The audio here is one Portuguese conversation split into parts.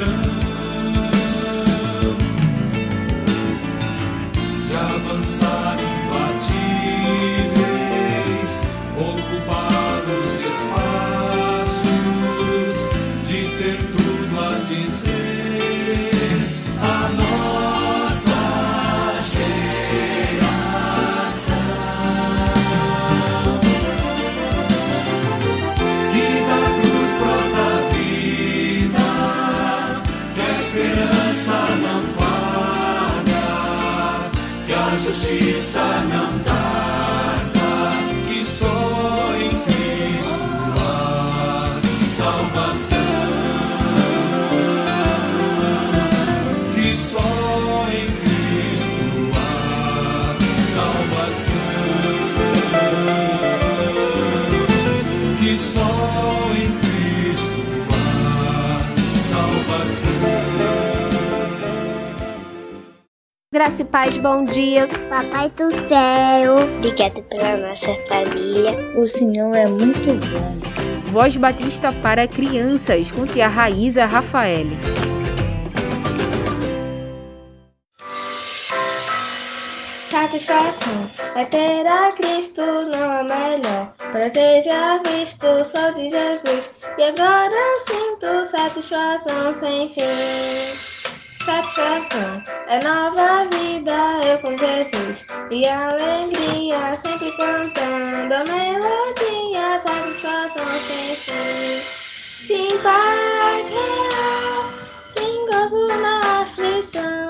compaixão. de avançar justiça não Graça e paz, bom dia. Papai do céu, obrigado pela nossa família. O Senhor é muito bom. Voz Batista para crianças, com tia Raíza Rafael. Satisfação é ter a Cristo, não é melhor. Prazer já visto, só de Jesus. E agora sinto satisfação sem fim. Satisfação é nova vida, eu com Jesus. E alegria, sempre cantando a melodia. Satisfação sem fim. Sim, paz real, sim, gozo na aflição.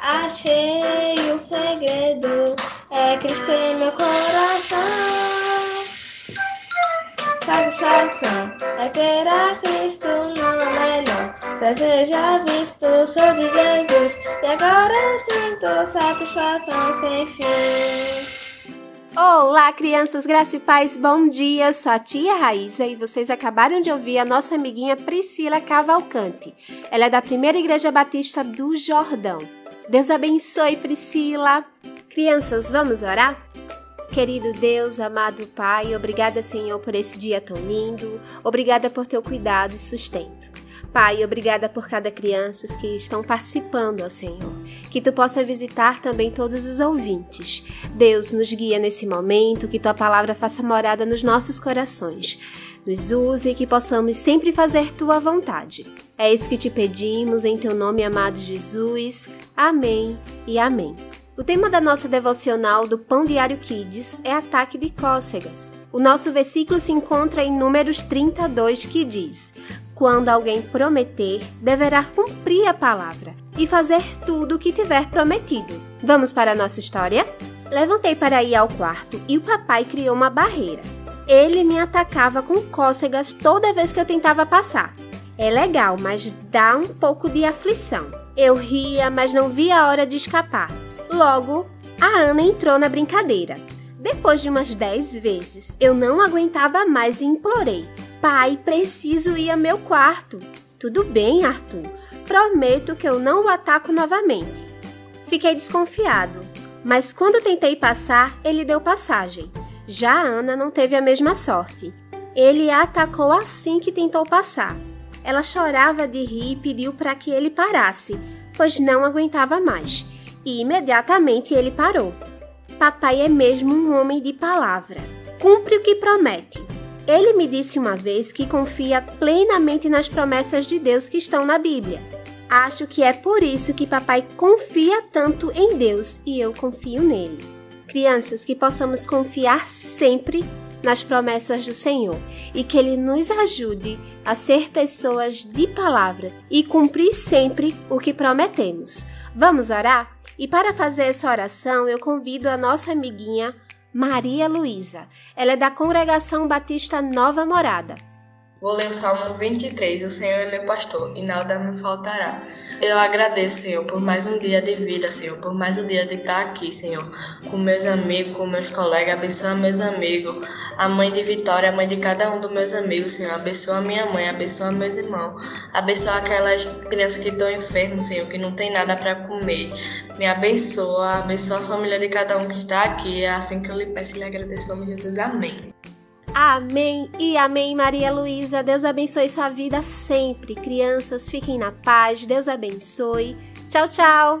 Achei o segredo, é Cristo em meu coração. Satisfação é ter a Cristo, Prazer já visto, sou de Jesus. E agora sinto satisfação sem fim. Olá, crianças, graça e paz, bom dia. Eu sou a tia Raíza e vocês acabaram de ouvir a nossa amiguinha Priscila Cavalcante. Ela é da Primeira Igreja Batista do Jordão. Deus abençoe, Priscila. Crianças, vamos orar? Querido Deus, amado Pai, obrigada, Senhor, por esse dia tão lindo. Obrigada por teu cuidado e sustento. Pai, obrigada por cada criança que estão participando, ó Senhor. Que tu possa visitar também todos os ouvintes. Deus, nos guia nesse momento, que tua palavra faça morada nos nossos corações. Nos use e que possamos sempre fazer tua vontade. É isso que te pedimos em teu nome, amado Jesus. Amém e amém. O tema da nossa devocional do Pão Diário Kids é ataque de cócegas. O nosso versículo se encontra em Números 32, que diz: Quando alguém prometer, deverá cumprir a palavra e fazer tudo o que tiver prometido. Vamos para a nossa história? Levantei para ir ao quarto e o papai criou uma barreira. Ele me atacava com cócegas toda vez que eu tentava passar. É legal, mas dá um pouco de aflição. Eu ria, mas não via a hora de escapar. Logo, a Ana entrou na brincadeira. Depois de umas dez vezes, eu não aguentava mais e implorei: Pai, preciso ir ao meu quarto. Tudo bem, Arthur. Prometo que eu não o ataco novamente. Fiquei desconfiado, mas quando tentei passar, ele deu passagem. Já a Ana não teve a mesma sorte. Ele a atacou assim que tentou passar. Ela chorava de rir e pediu para que ele parasse, pois não aguentava mais. E imediatamente ele parou. Papai é mesmo um homem de palavra. Cumpre o que promete. Ele me disse uma vez que confia plenamente nas promessas de Deus que estão na Bíblia. Acho que é por isso que papai confia tanto em Deus e eu confio nele. Crianças, que possamos confiar sempre nas promessas do Senhor e que Ele nos ajude a ser pessoas de palavra e cumprir sempre o que prometemos. Vamos orar? E para fazer essa oração, eu convido a nossa amiguinha Maria Luísa. Ela é da Congregação Batista Nova Morada. Vou ler o Salmo 23. O Senhor é meu pastor e nada me faltará. Eu agradeço, Senhor, por mais um dia de vida, Senhor, por mais um dia de estar aqui, Senhor, com meus amigos, com meus colegas. Abençoa meus amigos, a mãe de Vitória, a mãe de cada um dos meus amigos, Senhor. Abençoa minha mãe, abençoa meus irmãos. Abençoa aquelas crianças que estão enfermas, Senhor, que não tem nada para comer. Me abençoa, abençoa a família de cada um que está aqui. É assim que eu lhe peço e lhe agradeço em nome de Jesus. Amém. Amém e amém, Maria Luísa. Deus abençoe sua vida sempre. Crianças, fiquem na paz. Deus abençoe. Tchau, tchau.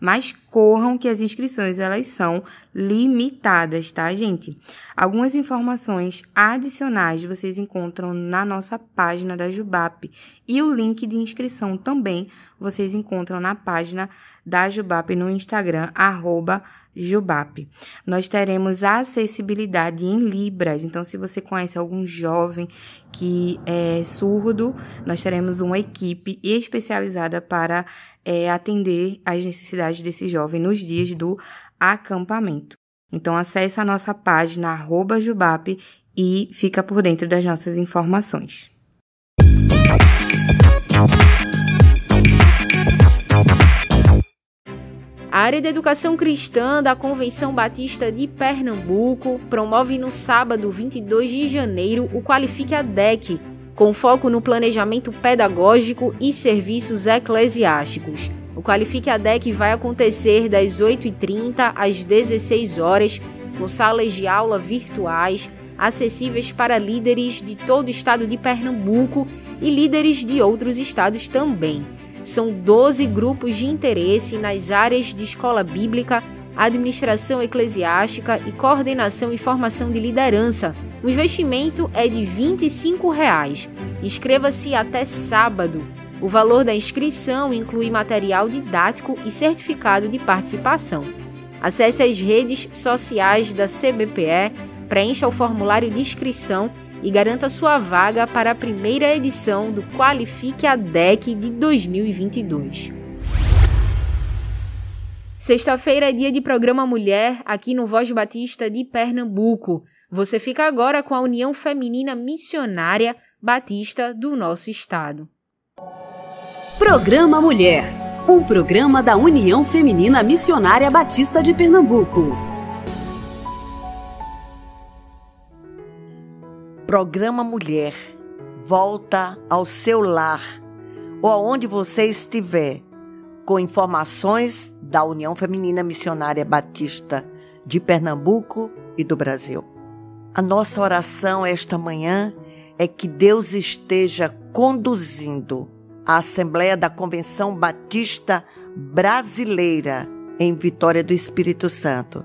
mas corram que as inscrições elas são limitadas, tá, gente? Algumas informações adicionais vocês encontram na nossa página da Jubap e o link de inscrição também vocês encontram na página da Jubap no Instagram, arroba Jubap. Nós teremos acessibilidade em Libras, então se você conhece algum jovem que é surdo, nós teremos uma equipe especializada para é, atender às necessidades desse jovem nos dias do acampamento. Então acesse a nossa página arroba Jubap e fica por dentro das nossas informações. A área de educação cristã da Convenção Batista de Pernambuco promove no sábado 22 de janeiro o Qualifique a DEC, com foco no planejamento pedagógico e serviços eclesiásticos. O Qualifique a DEC vai acontecer das 8h30 às 16 horas, com salas de aula virtuais acessíveis para líderes de todo o estado de Pernambuco e líderes de outros estados também. São 12 grupos de interesse nas áreas de escola bíblica, administração eclesiástica e coordenação e formação de liderança. O investimento é de 25 reais. Inscreva-se até sábado. O valor da inscrição inclui material didático e certificado de participação. Acesse as redes sociais da CBPE, preencha o formulário de inscrição e garanta sua vaga para a primeira edição do Qualifique a DEC de 2022. Sexta-feira é dia de programa Mulher aqui no Voz Batista de Pernambuco. Você fica agora com a União Feminina Missionária Batista do nosso estado. Programa Mulher, um programa da União Feminina Missionária Batista de Pernambuco. Programa Mulher volta ao seu lar ou aonde você estiver, com informações da União Feminina Missionária Batista de Pernambuco e do Brasil. A nossa oração esta manhã é que Deus esteja conduzindo a Assembleia da Convenção Batista Brasileira em Vitória do Espírito Santo.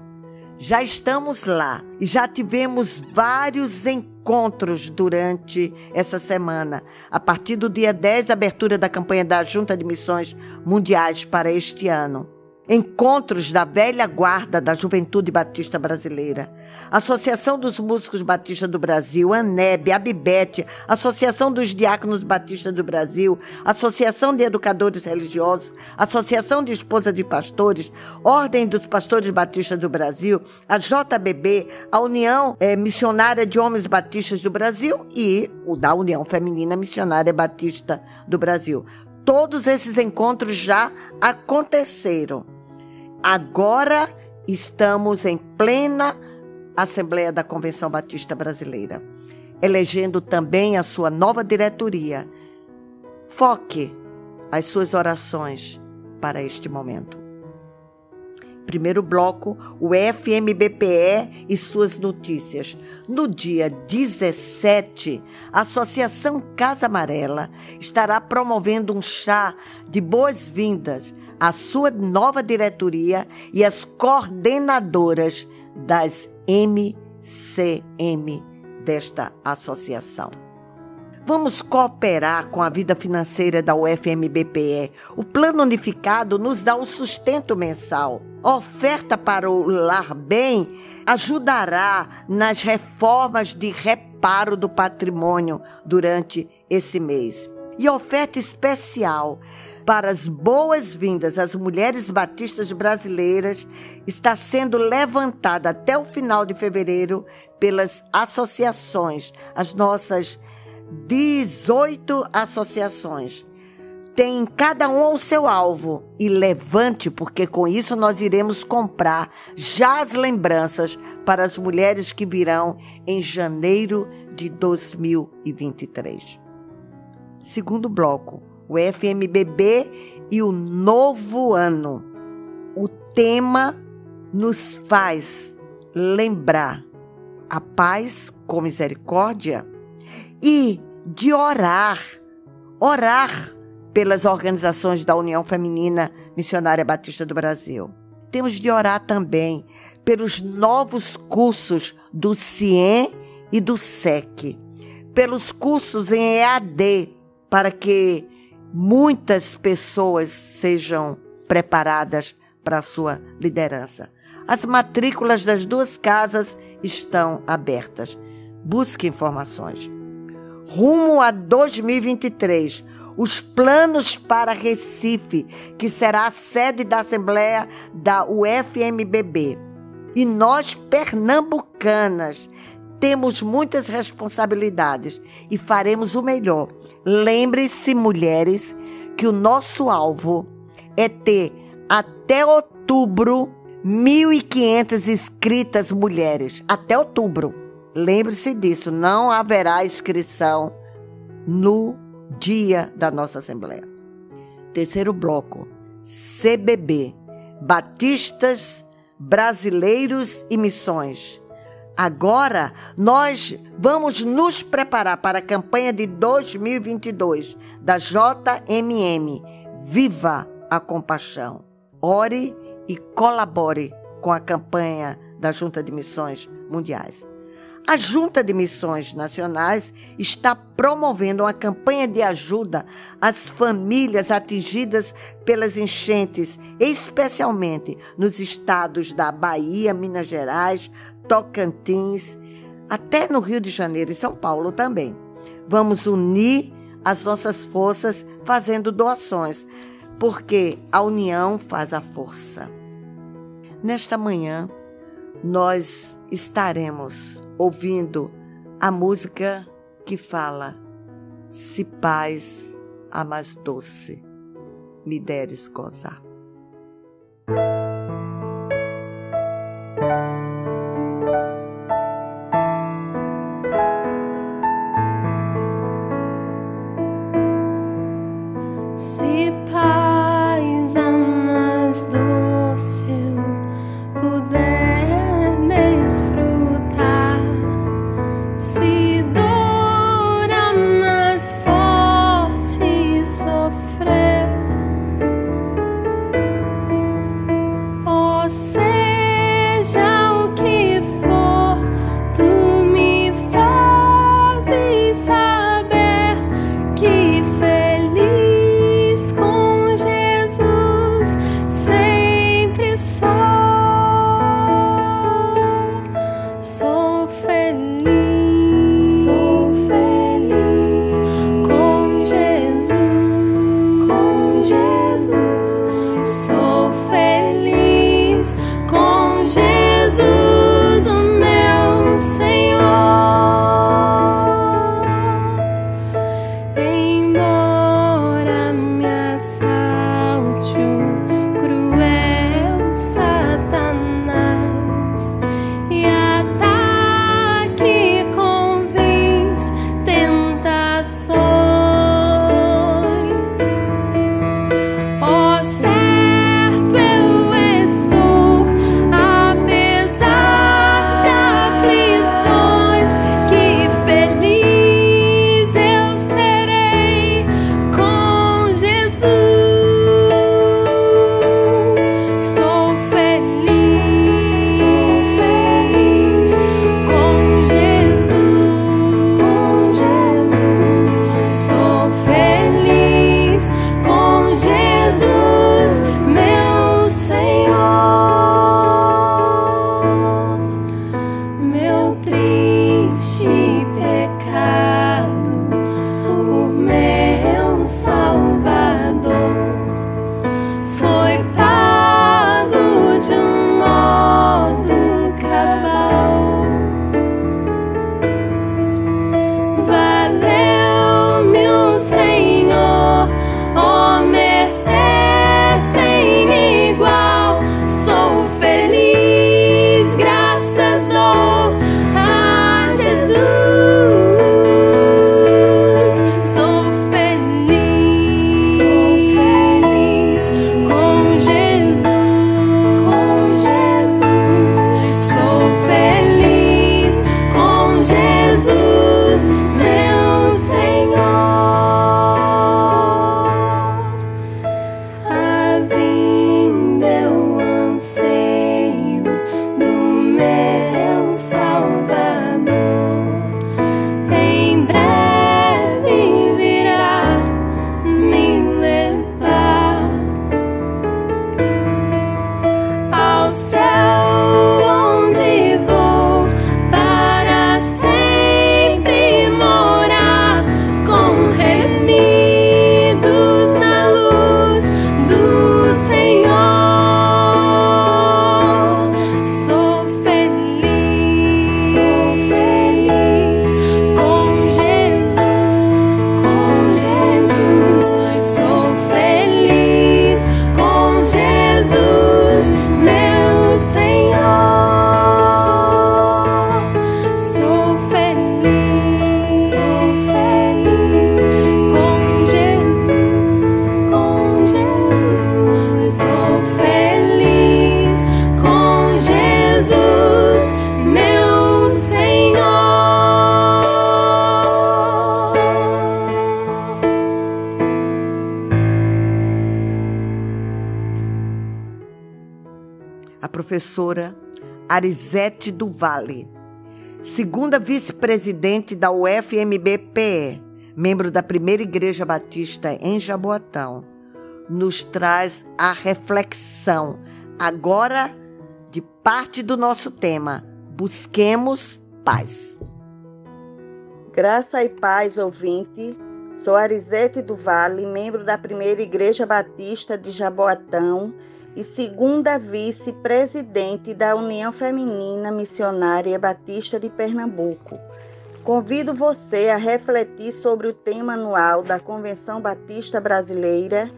Já estamos lá e já tivemos vários encontros durante essa semana. A partir do dia 10, abertura da campanha da Junta de Missões Mundiais para este ano. Encontros da velha guarda da Juventude Batista Brasileira, Associação dos Músicos Batistas do Brasil, ANEB, ABIBET, Associação dos Diáconos Batistas do Brasil, Associação de Educadores Religiosos, Associação de Esposas de Pastores, Ordem dos Pastores Batistas do Brasil, a JBB, a União é, Missionária de Homens Batistas do Brasil e o da União Feminina Missionária Batista do Brasil. Todos esses encontros já aconteceram. Agora estamos em plena Assembleia da Convenção Batista Brasileira, elegendo também a sua nova diretoria. Foque as suas orações para este momento. Primeiro bloco, o FMBPE e suas notícias. No dia 17, a Associação Casa Amarela estará promovendo um chá de boas-vindas a sua nova diretoria e as coordenadoras das MCM desta associação. Vamos cooperar com a vida financeira da UFMBPE. O plano unificado nos dá o sustento mensal. A oferta para o Lar Bem ajudará nas reformas de reparo do patrimônio durante esse mês. E oferta especial para as boas-vindas às mulheres batistas brasileiras está sendo levantada até o final de fevereiro pelas associações, as nossas 18 associações. Tem cada um o seu alvo e levante, porque com isso nós iremos comprar já as lembranças para as mulheres que virão em janeiro de 2023. Segundo bloco, o FMBB e o novo ano. O tema nos faz lembrar a paz com misericórdia e de orar, orar pelas organizações da União Feminina Missionária Batista do Brasil. Temos de orar também pelos novos cursos do CIEM e do SEC, pelos cursos em EAD, para que muitas pessoas sejam preparadas para a sua liderança. As matrículas das duas casas estão abertas. Busque informações. Rumo a 2023, os planos para Recife, que será a sede da Assembleia da UFMBB. E nós, pernambucanas, temos muitas responsabilidades e faremos o melhor. Lembre-se, mulheres, que o nosso alvo é ter até outubro 1.500 inscritas mulheres. Até outubro. Lembre-se disso, não haverá inscrição no dia da nossa Assembleia. Terceiro bloco: CBB Batistas Brasileiros e Missões. Agora nós vamos nos preparar para a campanha de 2022 da JMM. Viva a compaixão. Ore e colabore com a campanha da Junta de Missões Mundiais. A Junta de Missões Nacionais está promovendo uma campanha de ajuda às famílias atingidas pelas enchentes, especialmente nos estados da Bahia, Minas Gerais, Tocantins, até no Rio de Janeiro e São Paulo também. Vamos unir as nossas forças fazendo doações, porque a união faz a força. Nesta manhã, nós estaremos ouvindo a música que fala: Se paz a mais doce me deres gozar. seja professora Arisete do Vale, segunda vice-presidente da UFMBPE, membro da primeira Igreja Batista em Jaboatão, nos traz a reflexão, agora de parte do nosso tema: Busquemos paz. Graça e paz, ouvinte. Sou Arisete do Vale, membro da primeira Igreja Batista de Jaboatão e segunda vice-presidente da União Feminina Missionária Batista de Pernambuco. Convido você a refletir sobre o tema anual da Convenção Batista Brasileira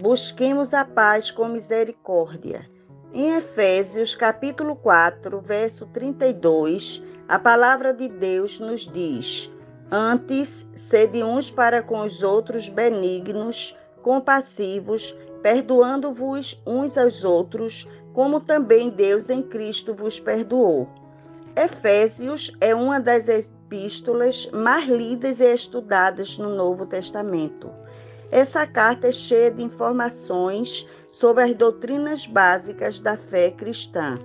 Busquemos a paz com misericórdia. Em Efésios, capítulo 4, verso 32, a palavra de Deus nos diz: Antes, sede uns para com os outros benignos, compassivos, perdoando-vos uns aos outros, como também Deus em Cristo vos perdoou. Efésios é uma das epístolas mais lidas e estudadas no Novo Testamento. Essa carta é cheia de informações sobre as doutrinas básicas da fé cristã,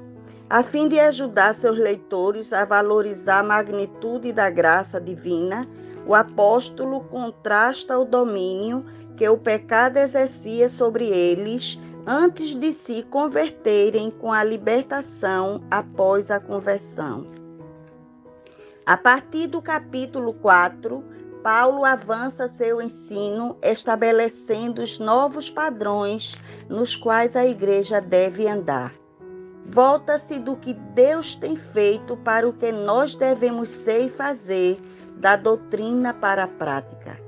a fim de ajudar seus leitores a valorizar a magnitude da graça divina. O apóstolo contrasta o domínio que o pecado exercia sobre eles antes de se converterem com a libertação após a conversão. A partir do capítulo 4, Paulo avança seu ensino estabelecendo os novos padrões nos quais a igreja deve andar. Volta-se do que Deus tem feito para o que nós devemos ser e fazer, da doutrina para a prática.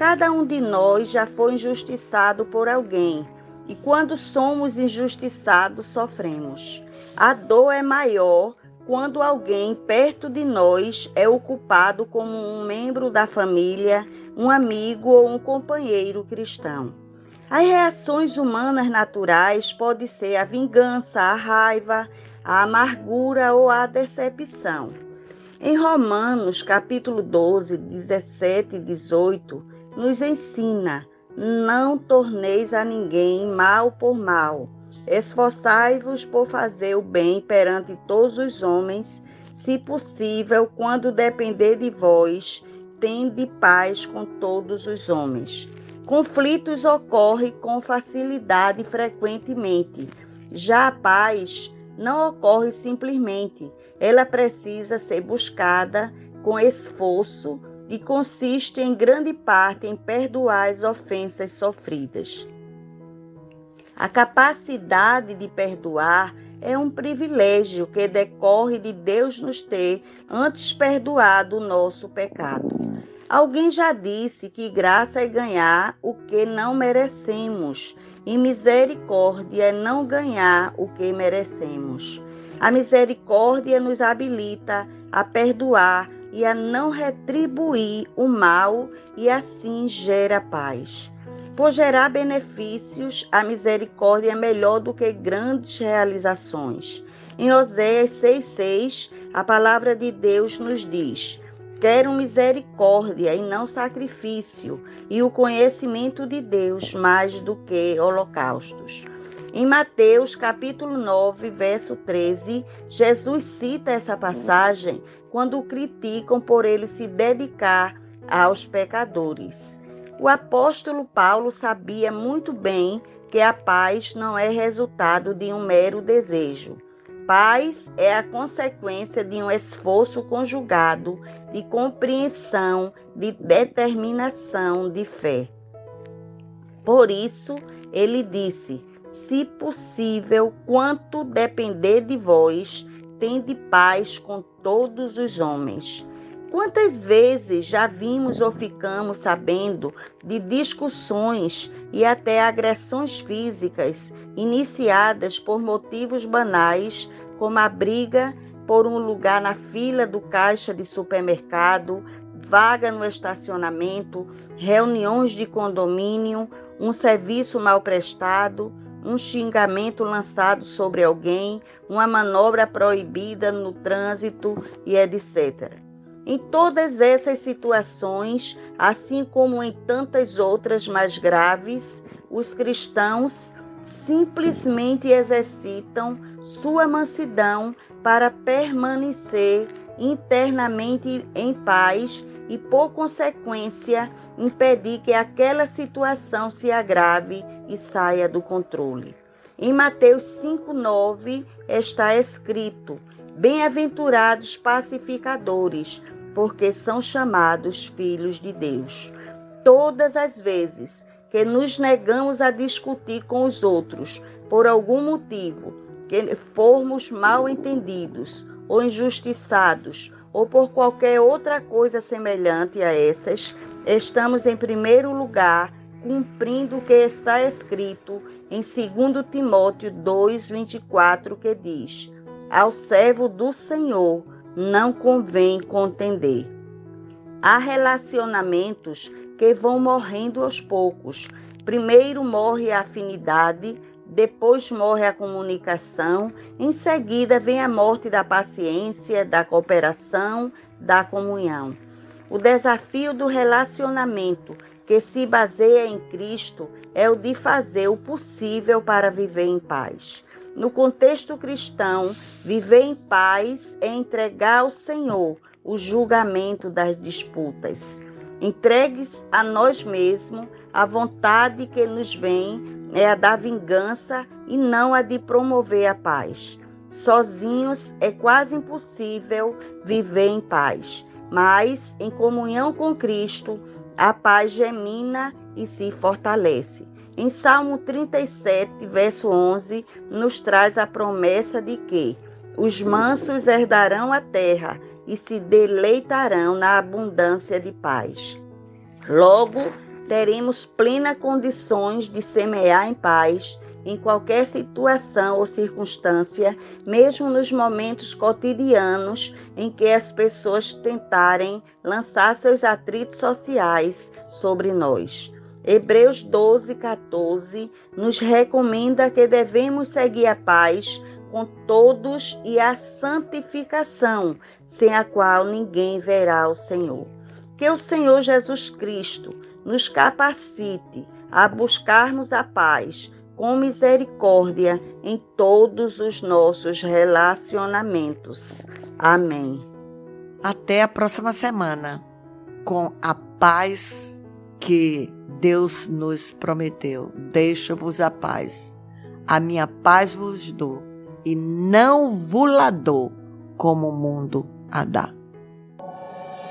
Cada um de nós já foi injustiçado por alguém, e quando somos injustiçados, sofremos. A dor é maior quando alguém perto de nós é ocupado como um membro da família, um amigo ou um companheiro cristão. As reações humanas naturais podem ser a vingança, a raiva, a amargura ou a decepção. Em Romanos, capítulo 12, 17 e 18, nos ensina: não torneis a ninguém mal por mal Esforçai-vos por fazer o bem perante todos os homens, se possível, quando depender de vós, tende paz com todos os homens. Conflitos ocorrem com facilidade frequentemente. Já a paz não ocorre simplesmente, ela precisa ser buscada com esforço e consiste em grande parte em perdoar as ofensas sofridas. A capacidade de perdoar é um privilégio que decorre de Deus nos ter antes perdoado o nosso pecado. Alguém já disse que graça é ganhar o que não merecemos e misericórdia é não ganhar o que merecemos. A misericórdia nos habilita a perdoar e a não retribuir o mal e assim gera paz. Por gerar benefícios, a misericórdia é melhor do que grandes realizações. Em Oséias 6,6, a palavra de Deus nos diz: Quero misericórdia e não sacrifício, e o conhecimento de Deus mais do que holocaustos. Em Mateus capítulo 9, verso 13, Jesus cita essa passagem quando o criticam por ele se dedicar aos pecadores. O apóstolo Paulo sabia muito bem que a paz não é resultado de um mero desejo. Paz é a consequência de um esforço conjugado de compreensão, de determinação, de fé. Por isso, ele disse: Se possível, quanto depender de vós, tende paz com todos os homens. Quantas vezes já vimos ou ficamos sabendo de discussões e até agressões físicas iniciadas por motivos banais, como a briga por um lugar na fila do caixa de supermercado, vaga no estacionamento, reuniões de condomínio, um serviço mal prestado, um xingamento lançado sobre alguém, uma manobra proibida no trânsito e etc. Em todas essas situações, assim como em tantas outras mais graves, os cristãos simplesmente exercitam sua mansidão para permanecer internamente em paz e, por consequência, impedir que aquela situação se agrave e saia do controle. Em Mateus 5,9 está escrito: Bem-aventurados pacificadores, porque são chamados filhos de Deus. Todas as vezes que nos negamos a discutir com os outros por algum motivo, que formos mal entendidos ou injustiçados ou por qualquer outra coisa semelhante a essas, estamos em primeiro lugar cumprindo o que está escrito em 2 Timóteo 2:24, que diz: Ao servo do Senhor não convém contender. Há relacionamentos que vão morrendo aos poucos. Primeiro morre a afinidade, depois morre a comunicação, em seguida vem a morte da paciência, da cooperação, da comunhão. O desafio do relacionamento que se baseia em Cristo é o de fazer o possível para viver em paz. No contexto cristão, viver em paz é entregar ao Senhor o julgamento das disputas. Entregues a nós mesmos a vontade que nos vem é a da vingança e não a de promover a paz. Sozinhos é quase impossível viver em paz, mas em comunhão com Cristo, a paz gemina e se fortalece. Em Salmo 37, verso 11, nos traz a promessa de que os mansos herdarão a terra e se deleitarão na abundância de paz. Logo, teremos plenas condições de semear em paz em qualquer situação ou circunstância, mesmo nos momentos cotidianos em que as pessoas tentarem lançar seus atritos sociais sobre nós. Hebreus 12, 14 nos recomenda que devemos seguir a paz com todos e a santificação, sem a qual ninguém verá o Senhor. Que o Senhor Jesus Cristo nos capacite a buscarmos a paz com misericórdia em todos os nossos relacionamentos. Amém. Até a próxima semana, com a paz que Deus nos prometeu. Deixo-vos a paz. A minha paz vos dou, e não vos la dou como o mundo a dá.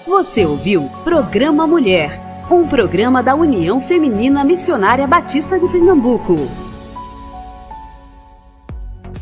Você ouviu Programa Mulher um programa da União Feminina Missionária Batista de Pernambuco.